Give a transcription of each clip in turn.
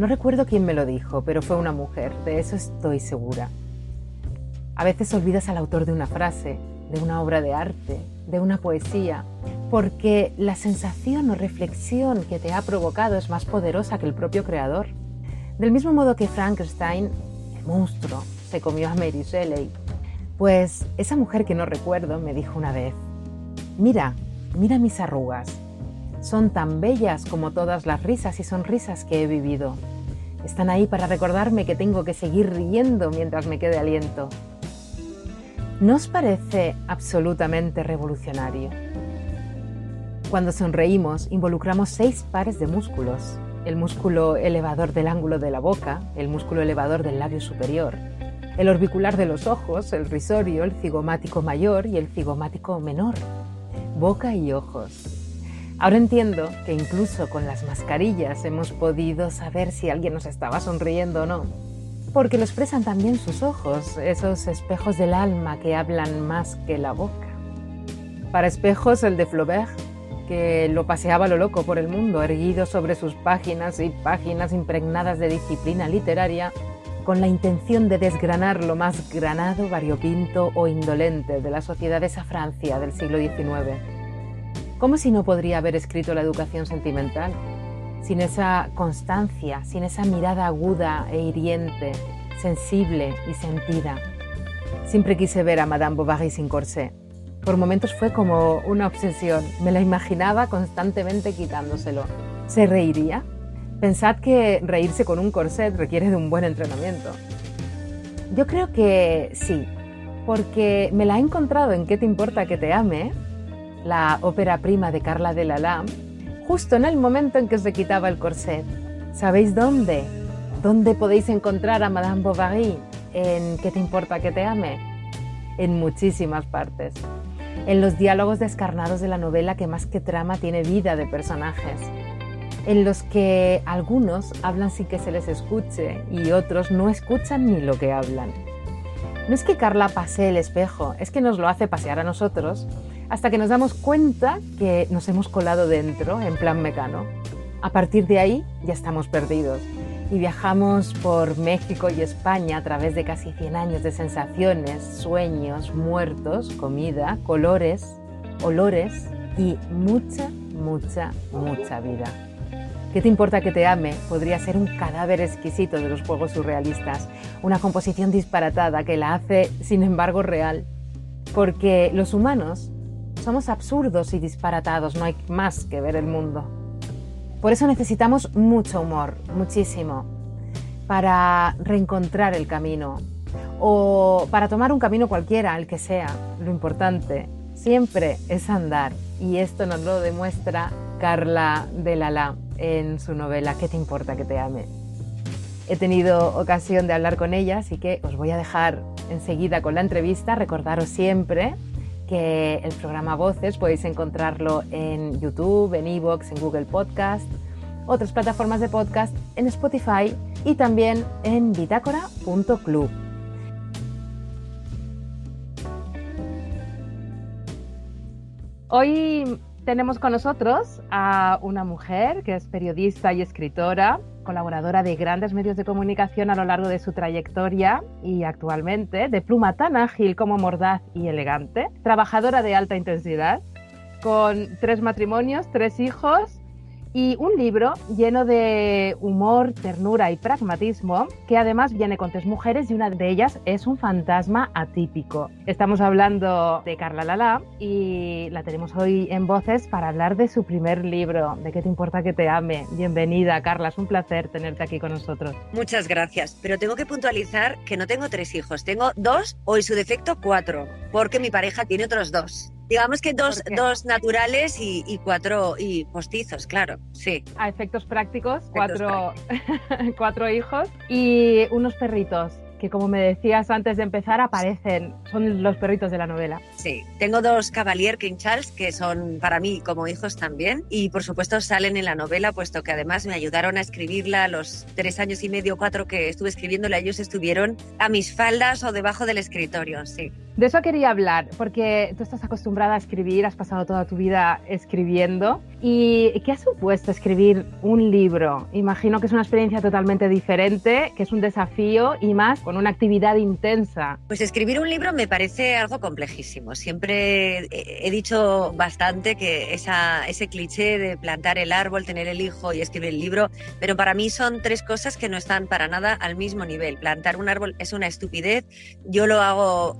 No recuerdo quién me lo dijo, pero fue una mujer, de eso estoy segura. A veces olvidas al autor de una frase, de una obra de arte, de una poesía, porque la sensación o reflexión que te ha provocado es más poderosa que el propio creador. Del mismo modo que Frankenstein, el monstruo, se comió a Mary Shelley, pues esa mujer que no recuerdo me dijo una vez, mira, mira mis arrugas, son tan bellas como todas las risas y sonrisas que he vivido. Están ahí para recordarme que tengo que seguir riendo mientras me quede aliento. ¿No os parece absolutamente revolucionario? Cuando sonreímos, involucramos seis pares de músculos. El músculo elevador del ángulo de la boca, el músculo elevador del labio superior, el orbicular de los ojos, el risorio, el cigomático mayor y el cigomático menor. Boca y ojos. Ahora entiendo que incluso con las mascarillas hemos podido saber si alguien nos estaba sonriendo o no, porque lo expresan también sus ojos, esos espejos del alma que hablan más que la boca. Para espejos el de Flaubert, que lo paseaba lo loco por el mundo, erguido sobre sus páginas y páginas impregnadas de disciplina literaria, con la intención de desgranar lo más granado, variopinto o indolente de la sociedad de esa Francia del siglo XIX ¿Cómo si no podría haber escrito la educación sentimental? Sin esa constancia, sin esa mirada aguda e hiriente, sensible y sentida. Siempre quise ver a Madame Bovary sin corsé. Por momentos fue como una obsesión. Me la imaginaba constantemente quitándoselo. ¿Se reiría? Pensad que reírse con un corset requiere de un buen entrenamiento. Yo creo que sí, porque me la he encontrado en ¿Qué te importa que te ame? La ópera prima de Carla de Lala, justo en el momento en que se quitaba el corset. ¿Sabéis dónde? ¿Dónde podéis encontrar a Madame Bovary? ¿En qué te importa que te ame? En muchísimas partes. En los diálogos descarnados de la novela que más que trama tiene vida de personajes. En los que algunos hablan sin que se les escuche y otros no escuchan ni lo que hablan. No es que Carla pase el espejo, es que nos lo hace pasear a nosotros hasta que nos damos cuenta que nos hemos colado dentro en plan mecano. A partir de ahí ya estamos perdidos y viajamos por México y España a través de casi 100 años de sensaciones, sueños, muertos, comida, colores, olores y mucha, mucha, mucha vida. ¿Qué te importa que te ame? Podría ser un cadáver exquisito de los juegos surrealistas, una composición disparatada que la hace, sin embargo, real. Porque los humanos somos absurdos y disparatados, no hay más que ver el mundo. Por eso necesitamos mucho humor, muchísimo, para reencontrar el camino o para tomar un camino cualquiera, el que sea. Lo importante siempre es andar y esto nos lo demuestra Carla de Lala en su novela ¿Qué te importa que te ame? He tenido ocasión de hablar con ella, así que os voy a dejar enseguida con la entrevista. Recordaros siempre que el programa Voces podéis encontrarlo en YouTube, en Evox, en Google Podcast, otras plataformas de podcast, en Spotify y también en bitácora.club. Hoy tenemos con nosotros a una mujer que es periodista y escritora, colaboradora de grandes medios de comunicación a lo largo de su trayectoria y actualmente de pluma tan ágil como mordaz y elegante, trabajadora de alta intensidad, con tres matrimonios, tres hijos y un libro lleno de humor, ternura y pragmatismo, que además viene con tres mujeres y una de ellas es un fantasma atípico. Estamos hablando de Carla Lala y la tenemos hoy en voces para hablar de su primer libro, ¿De qué te importa que te ame? Bienvenida, Carla, es un placer tenerte aquí con nosotros. Muchas gracias, pero tengo que puntualizar que no tengo tres hijos, tengo dos o en su defecto cuatro, porque mi pareja tiene otros dos. Digamos que dos, dos naturales y, cuatro y postizos, claro, sí. A efectos prácticos, cuatro, cuatro hijos y unos perritos que como me decías antes de empezar aparecen, son los perritos de la novela. Sí, tengo dos Cavalier King Charles que son para mí como hijos también y por supuesto salen en la novela puesto que además me ayudaron a escribirla los tres años y medio, cuatro que estuve escribiéndola, ellos estuvieron a mis faldas o debajo del escritorio, sí. De eso quería hablar, porque tú estás acostumbrada a escribir, has pasado toda tu vida escribiendo. ¿Y qué ha supuesto escribir un libro? Imagino que es una experiencia totalmente diferente, que es un desafío y más con una actividad intensa. Pues escribir un libro me parece algo complejísimo. Siempre he dicho bastante que esa, ese cliché de plantar el árbol, tener el hijo y escribir el libro, pero para mí son tres cosas que no están para nada al mismo nivel. Plantar un árbol es una estupidez. Yo lo hago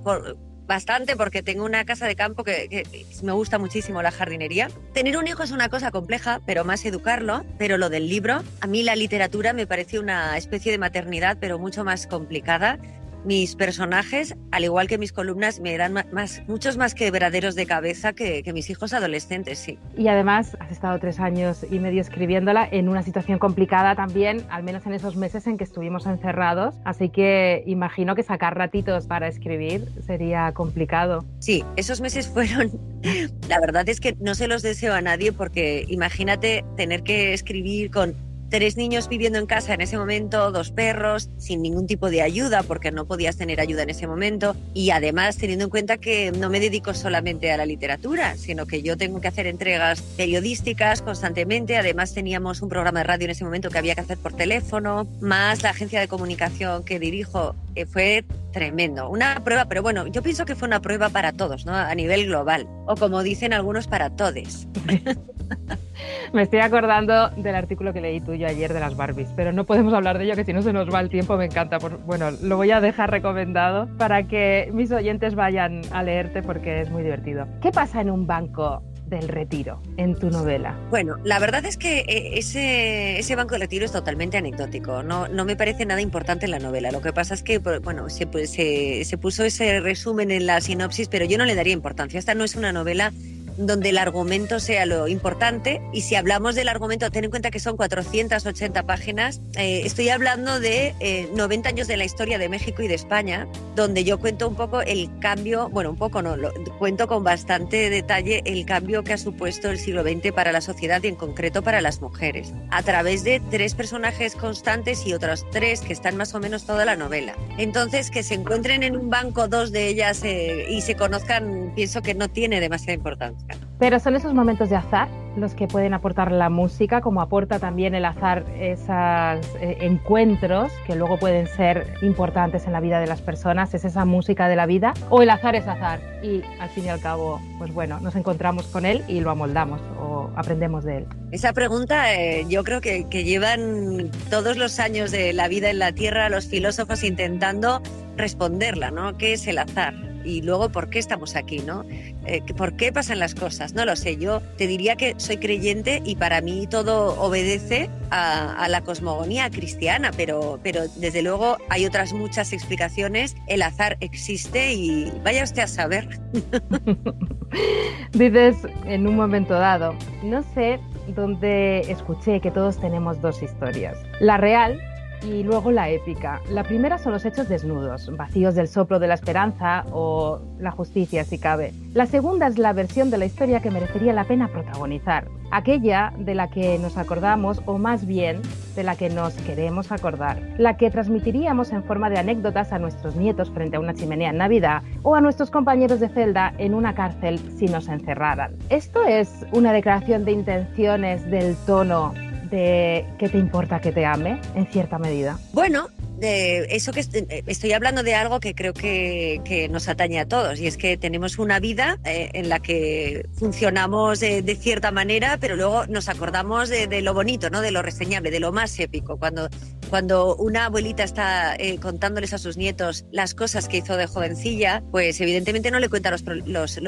bastante porque tengo una casa de campo que, me gusta muchísimo la jardinería. Tener un hijo es una cosa compleja, pero más educarlo. Pero lo del libro, a mí la literatura me parece una especie de maternidad, pero mucho más complicada mis personajes, al igual que mis columnas, me dan más, muchos más quebraderos de cabeza que, mis hijos adolescentes, sí. Y además has estado tres años y medio escribiéndola en una situación complicada también, al menos en esos meses en que estuvimos encerrados, así que imagino que sacar ratitos para escribir sería complicado. Sí, esos meses fueron, la verdad es que no se los deseo a nadie porque imagínate tener que escribir con tres niños viviendo en casa en ese momento, dos perros, sin ningún tipo de ayuda, porque no podías tener ayuda en ese momento, y además teniendo en cuenta que no me dedico solamente a la literatura, sino que yo tengo que hacer entregas periodísticas constantemente, además teníamos un programa de radio en ese momento que había que hacer por teléfono, más la agencia de comunicación que dirijo, eh, fue tremendo, una prueba, pero bueno, yo pienso que fue una prueba para todos, ¿no? A nivel global, o como dicen algunos, para todes. Me estoy acordando del artículo que leí tuyo ayer de las Barbies, pero no podemos hablar de ello, que si no se nos va el tiempo, me encanta. Bueno, lo voy a dejar recomendado para que mis oyentes vayan a leerte porque es muy divertido. ¿Qué pasa en un banco del retiro en tu novela? Bueno, la verdad es que eh, ese, ese banco de retiro es totalmente anecdótico, no, no me parece nada importante en la novela. Lo que pasa es que, bueno, se, se, se puso ese resumen en la sinopsis, pero yo no le daría importancia. Esta no es una novela donde el argumento sea lo importante. Y si hablamos del argumento, ten en cuenta que son 480 páginas. Eh, estoy hablando de 90 eh, años de la historia de México y de España, donde yo cuento un poco el cambio, bueno, un poco no, lo, cuento con bastante detalle el cambio que ha supuesto el siglo XX para la sociedad y en concreto para las mujeres, a través de tres personajes constantes y otros tres que están más o menos toda la novela. Entonces, que se encuentren en un banco dos de ellas eh, y se conozcan, pienso que no tiene demasiada importancia. Pero son esos momentos de azar los que pueden aportar la música, como aporta también el azar esos eh, encuentros que luego pueden ser importantes en la vida de las personas, es esa música de la vida, o el azar es azar y al fin y al cabo, pues bueno, nos encontramos con él y lo amoldamos o aprendemos de él. Esa pregunta eh, yo creo que, que llevan todos los años de la vida en la Tierra los filósofos intentando responderla, ¿no? ¿Qué es el azar? Y luego por qué estamos aquí, ¿no? Eh, ¿Por qué pasan las cosas? No lo sé, yo te diría que soy creyente y para mí todo obedece a, la cosmogonía cristiana, pero, pero desde luego hay otras muchas explicaciones, el azar existe y vaya usted a saber. Dices en un momento dado, no sé dónde escuché que todos tenemos dos historias. La real y luego la épica. La primera son los hechos desnudos, vacíos del soplo de la esperanza o la justicia si cabe. La segunda es la versión de la historia que merecería la pena protagonizar, aquella de la que nos acordamos o más bien de la que nos queremos acordar, la que transmitiríamos en forma de anécdotas a nuestros nietos frente a una chimenea en Navidad o a nuestros compañeros de celda en una cárcel si nos encerraran. Esto es una declaración de intenciones del tono qué te importa que te ame, en cierta medida? Bueno, de eso que eh, estoy hablando de algo que creo que, nos atañe a todos y es que tenemos una vida eh, en la que funcionamos de cierta manera, pero luego nos acordamos de, lo bonito, ¿no? de lo reseñable, de lo más épico. Cuando, cuando una abuelita está eh, contándoles a sus nietos las cosas que hizo de jovencilla, pues evidentemente no le cuenta los, los,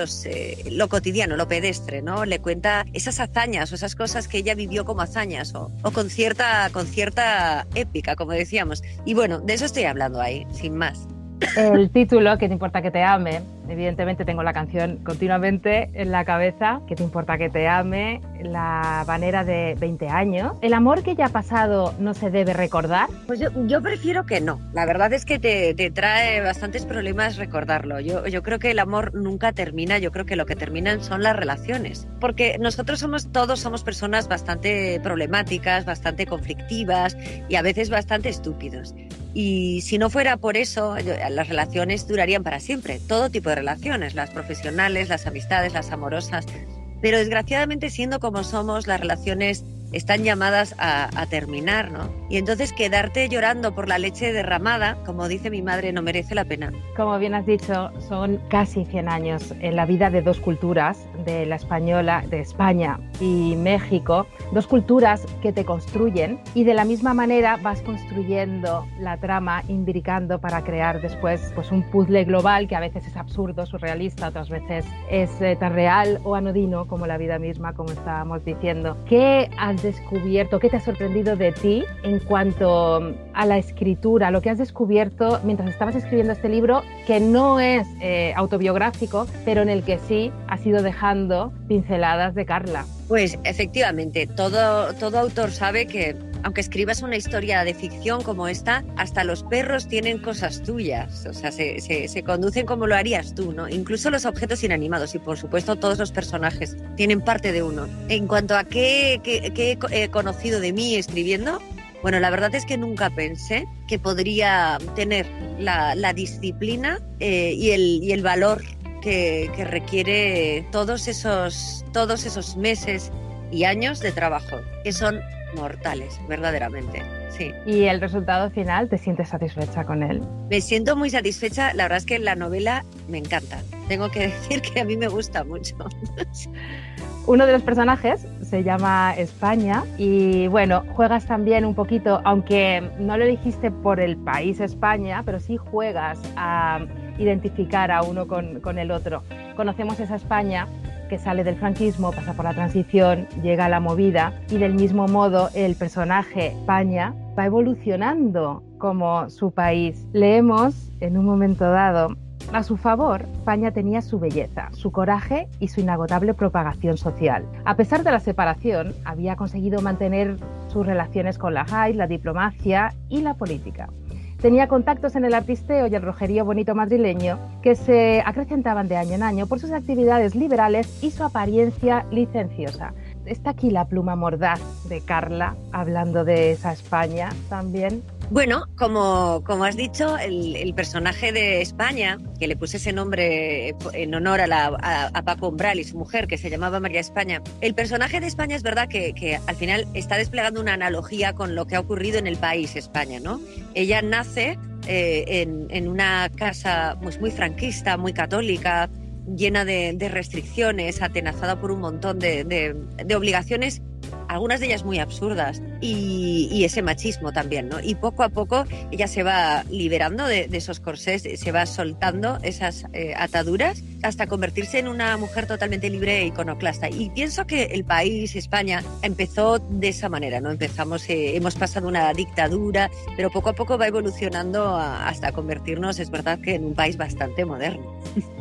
lo cotidiano, lo pedestre, ¿no? Le cuenta esas hazañas o esas cosas que ella vivió como hazañas o, o con, cierta, con cierta épica, como decíamos. Y bueno, de eso estoy hablando ahí, sin más. El título, que te importa que te ame? Evidentemente tengo la canción continuamente en la cabeza, que te importa que te ame? La manera de 20 años. ¿El amor que ya ha pasado no se debe recordar? Pues yo, prefiero que no. La verdad es que te, trae bastantes problemas recordarlo. Yo, yo creo que el amor nunca termina, yo creo que lo que terminan son las relaciones. Porque nosotros somos, todos somos personas bastante problemáticas, bastante conflictivas y a veces bastante estúpidos. Y si no fuera por eso, las relaciones durarían para siempre, todo tipo de relaciones, las profesionales, las amistades, las amorosas. Pero desgraciadamente, siendo como somos, las relaciones están llamadas a, terminar, ¿no? Y entonces quedarte llorando por la leche derramada, como dice mi madre, no merece la pena. Como bien has dicho, son casi 100 años en la vida de dos culturas, de la española, de España y México, dos culturas que te construyen y de la misma manera vas construyendo la trama, imbricando para crear después pues, un puzzle global que a veces es absurdo, surrealista, otras veces es eh, tan real o anodino como la vida misma, como estábamos diciendo. ¿Qué has descubierto, qué te ha sorprendido de ti en cuanto a la escritura, lo que has descubierto mientras estabas escribiendo este libro, que no es eh, autobiográfico, pero en el que sí has ido dejando pinceladas de Carla? Pues efectivamente, todo, todo autor sabe que aunque escribas una historia de ficción como esta, hasta los perros tienen cosas tuyas, o sea, se, se, conducen como lo harías tú, ¿no? Incluso los objetos inanimados y por supuesto todos los personajes tienen parte de uno. En cuanto a qué, qué, he conocido de mí escribiendo, bueno, la verdad es que nunca pensé que podría tener la, la disciplina eh, y, el, y, el, valor que, que, requiere todos esos, todos esos meses y años de trabajo, que son mortales, verdaderamente. Sí. ¿Y el resultado final, te sientes satisfecha con él? Me siento muy satisfecha. La verdad es que la novela me encanta. Tengo que decir que a mí me gusta mucho. Uno de los personajes se llama España y bueno, juegas también un poquito, aunque no lo dijiste por el país España, pero sí juegas a identificar a uno con, con el otro. Conocemos esa España sale del franquismo, pasa por la transición, llega a la movida y del mismo modo el personaje España va evolucionando como su país. Leemos en un momento dado a su favor, España tenía su belleza, su coraje y su inagotable propagación social. A pesar de la separación, había conseguido mantener sus relaciones con la high, la diplomacia y la política. Tenía contactos en el artisteo y el rojerío bonito madrileño que se acrecentaban de año en año por sus actividades liberales y su apariencia licenciosa. Está aquí la pluma mordaz de Carla, hablando de esa España también. Bueno, como, como has dicho, el, personaje de España, que le puse ese nombre en honor a, Paco Umbral y su mujer, que se llamaba María España, el personaje de España es verdad que, al final está desplegando una analogía con lo que ha ocurrido en el país España, ¿no? Ella nace eh, en, una casa pues, muy franquista, muy católica, llena de, restricciones, atenazada por un montón de, obligaciones, algunas de ellas muy absurdas, y, ese machismo también, ¿no? Y poco a poco ella se va liberando de, esos corsés, se va soltando esas eh, ataduras hasta convertirse en una mujer totalmente libre e iconoclasta. Y pienso que el país, España, empezó de esa manera, ¿no? Empezamos, eh, hemos pasado una dictadura, pero poco a poco va evolucionando hasta convertirnos, es verdad, que en un país bastante moderno.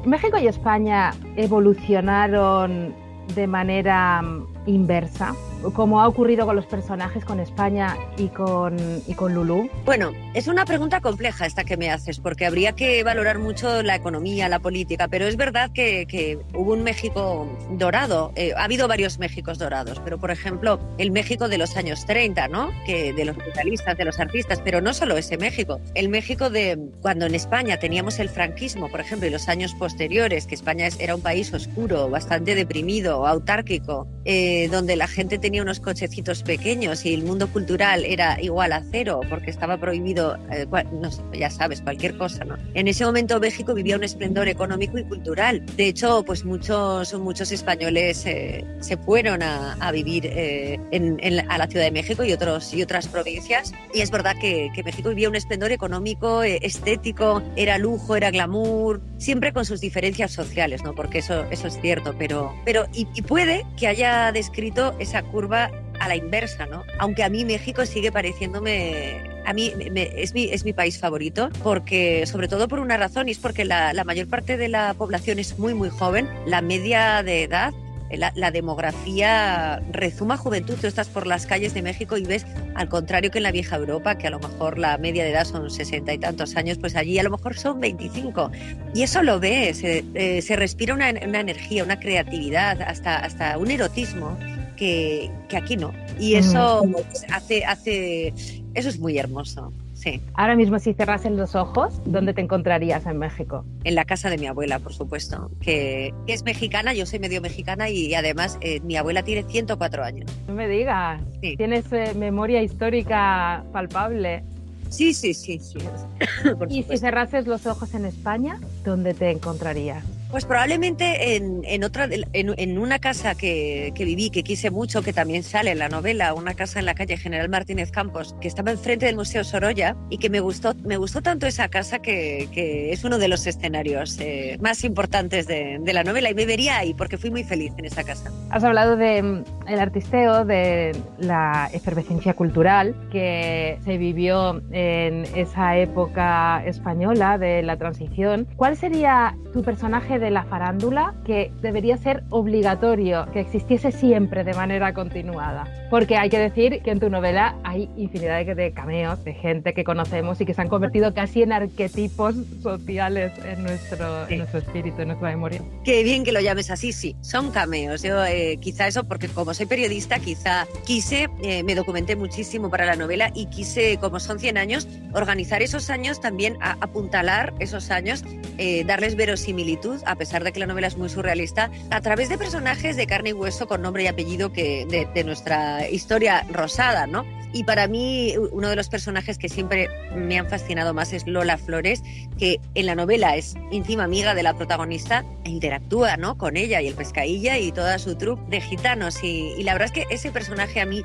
México y España evolucionaron de manera mm, inversa, como ha ocurrido con los personajes, con España y con, y con Lulú? Bueno, es una pregunta compleja esta que me haces, porque habría que valorar mucho la economía, la política, pero es verdad que, que hubo un México dorado, eh, ha habido varios Méxicos dorados, pero por ejemplo, el México de los años 30, ¿no? Que de los capitalistas, de los artistas, pero no solo ese México, el México de cuando en España teníamos el franquismo, por ejemplo, y los años posteriores, que España era un país oscuro, bastante deprimido, autárquico, eh, donde la gente tenía unos cochecitos pequeños y el mundo cultural era igual a cero porque estaba prohibido, eh, no ya sabes, cualquier cosa, ¿no? En ese momento México vivía un esplendor económico y cultural. De hecho, pues muchos, muchos españoles eh, se fueron a, a vivir en, a la Ciudad de México y, otros, y otras provincias. Y es verdad que, que México vivía un esplendor económico, estético, era lujo, era glamour, siempre con sus diferencias sociales, ¿no? Porque eso, eso es cierto, pero, pero y, y puede que haya escrito esa curva a la inversa, ¿no? Aunque a mí México sigue pareciéndome a mí es, mi, es mi país favorito, porque, sobre todo por una razón, y es porque la, la, mayor parte de la población es muy, muy joven. La media de edad la, demografía rezuma juventud. Tú estás por las calles de México y ves, al contrario que en la vieja Europa, que a lo mejor la media de edad son sesenta y tantos años, pues allí a lo mejor son 25. Y eso lo ves, eh, se respira una, energía, una creatividad, hasta, hasta un erotismo que, aquí no. Y eso hace, hace, eso es muy hermoso. sí. Ahora mismo, si cerrasen los ojos, ¿dónde te encontrarías en México? En la casa de mi abuela, por supuesto, que, es mexicana, yo soy medio mexicana y además eh, mi abuela tiene 104 años. No me digas, tienes eh, memoria histórica palpable. Sí, sí, sí, sí. y si cerrases los ojos en España, ¿dónde te encontrarías? Pues probablemente en, otra, en, una casa que, viví, que quise mucho, que también sale en la novela, una casa en la calle General Martínez Campos, que estaba enfrente del Museo Sorolla y que me gustó, me gustó tanto esa casa que, es uno de los escenarios eh, más importantes de, la novela y me vería ahí porque fui muy feliz en esa casa. Has hablado del mm, el artisteo, de la efervescencia cultural que se vivió en esa época española de la transición. ¿Cuál sería tu personaje de la farándula que debería ser obligatorio, que existiese siempre de manera continuada. Porque hay que decir que en tu novela hay infinidad de cameos de gente que conocemos y que se han convertido casi en arquetipos sociales en nuestro, en nuestro espíritu, en nuestra memoria. Qué bien que lo llames así, sí, son cameos. Yo eh, quizá eso, porque como soy periodista, quizá quise, eh, me documenté muchísimo para la novela y quise, como son 100 años, organizar esos años también, a, apuntalar esos años, eh, darles verosimilitud a pesar de que la novela es muy surrealista, a través de personajes de carne y hueso con nombre y apellido que de, nuestra historia rosada, ¿no? Y para mí uno de los personajes que siempre me han fascinado más es Lola Flores, que en la novela es íntima amiga de la protagonista e interactúa ¿no? con ella y el pescailla y toda su troupe de gitanos. Y, y la verdad es que ese personaje a mí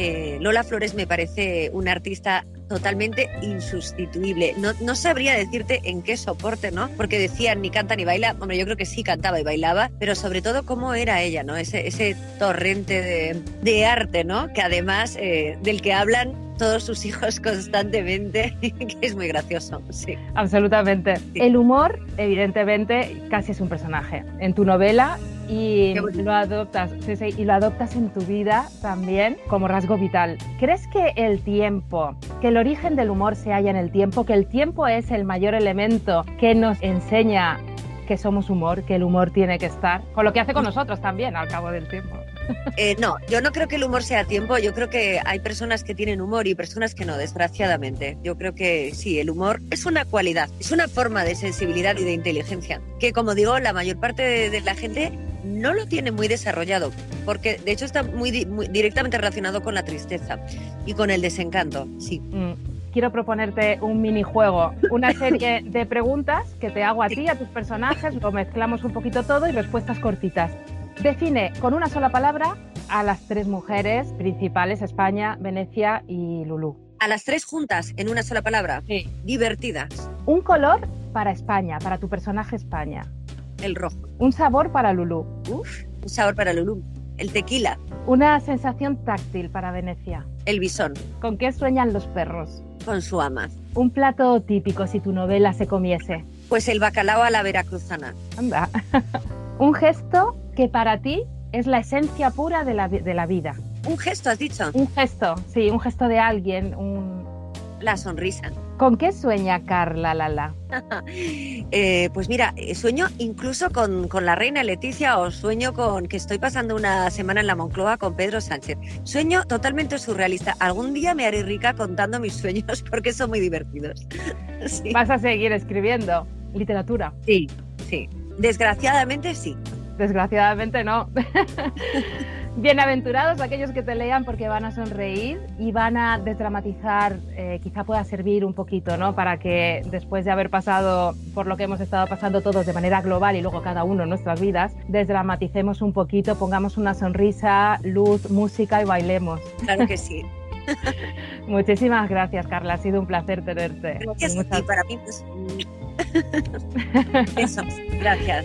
eh, Lola Flores me parece una artista totalmente insustituible. No, no, sabría decirte en qué soporte, ¿no? Porque decían ni canta ni baila. Hombre, yo creo que sí cantaba y bailaba, pero sobre todo cómo era ella, ¿no? Ese, ese torrente de, arte, ¿no? Que además eh, del que hablan todos sus hijos constantemente, que es muy gracioso, sí. Absolutamente. El humor, evidentemente, casi es un personaje. En tu novela y lo adoptas y lo adoptas en tu vida también como rasgo vital. ¿Crees que el tiempo, que el origen del humor se halla en el tiempo, que el tiempo es el mayor elemento que nos enseña que somos humor, que el humor tiene que estar, con lo que hace con nosotros también al cabo del tiempo? Eh, no, yo no creo que el humor sea tiempo, yo creo que hay personas que tienen humor y personas que no, desgraciadamente. Yo creo que sí, el humor es una cualidad, es una forma de sensibilidad y de inteligencia, que como digo, la mayor parte de, la gente no lo tiene muy desarrollado, porque de hecho está muy, directamente relacionado con la tristeza y con el desencanto, sí. Mm, quiero proponerte un minijuego, una serie de preguntas que te hago a ti, a tus personajes, lo mezclamos un poquito todo y respuestas cortitas. Define con una sola palabra a las tres mujeres principales, España, Venecia y Lulú. A las tres juntas, en una sola palabra. Sí. Divertidas. Un color para España, para tu personaje España. El rojo. Un sabor para Lulú. Uf, un sabor para Lulú. El tequila. Una sensación táctil para Venecia. El bisón. ¿Con qué sueñan los perros? Con su ama. Un plato típico si tu novela se comiese. Pues el bacalao a la veracruzana. Anda. un gesto que para ti es la esencia pura de la, de la vida. Un gesto, has dicho. Un gesto, sí, un gesto de alguien, un... La sonrisa. ¿Con qué sueña Carla Lala? eh, pues mira, eh, sueño incluso con, con, la reina Leticia o sueño con que estoy pasando una semana en la Moncloa con Pedro Sánchez. Sueño totalmente surrealista. Algún día me haré rica contando mis sueños porque son muy divertidos. ¿Vas a seguir escribiendo literatura? Sí, sí. Desgraciadamente sí. Desgraciadamente no. Bienaventurados aquellos que te lean porque van a sonreír y van a desdramatizar, eh, quizá pueda servir un poquito, ¿no? Para que después de haber pasado por lo que hemos estado pasando todos de manera global y luego cada uno en nuestras vidas, desdramaticemos un poquito, pongamos una sonrisa, luz, música y bailemos. Claro que sí. Muchísimas gracias, Carla. Ha sido un placer tenerte. Gracias para mí. Pues... Eso, gracias.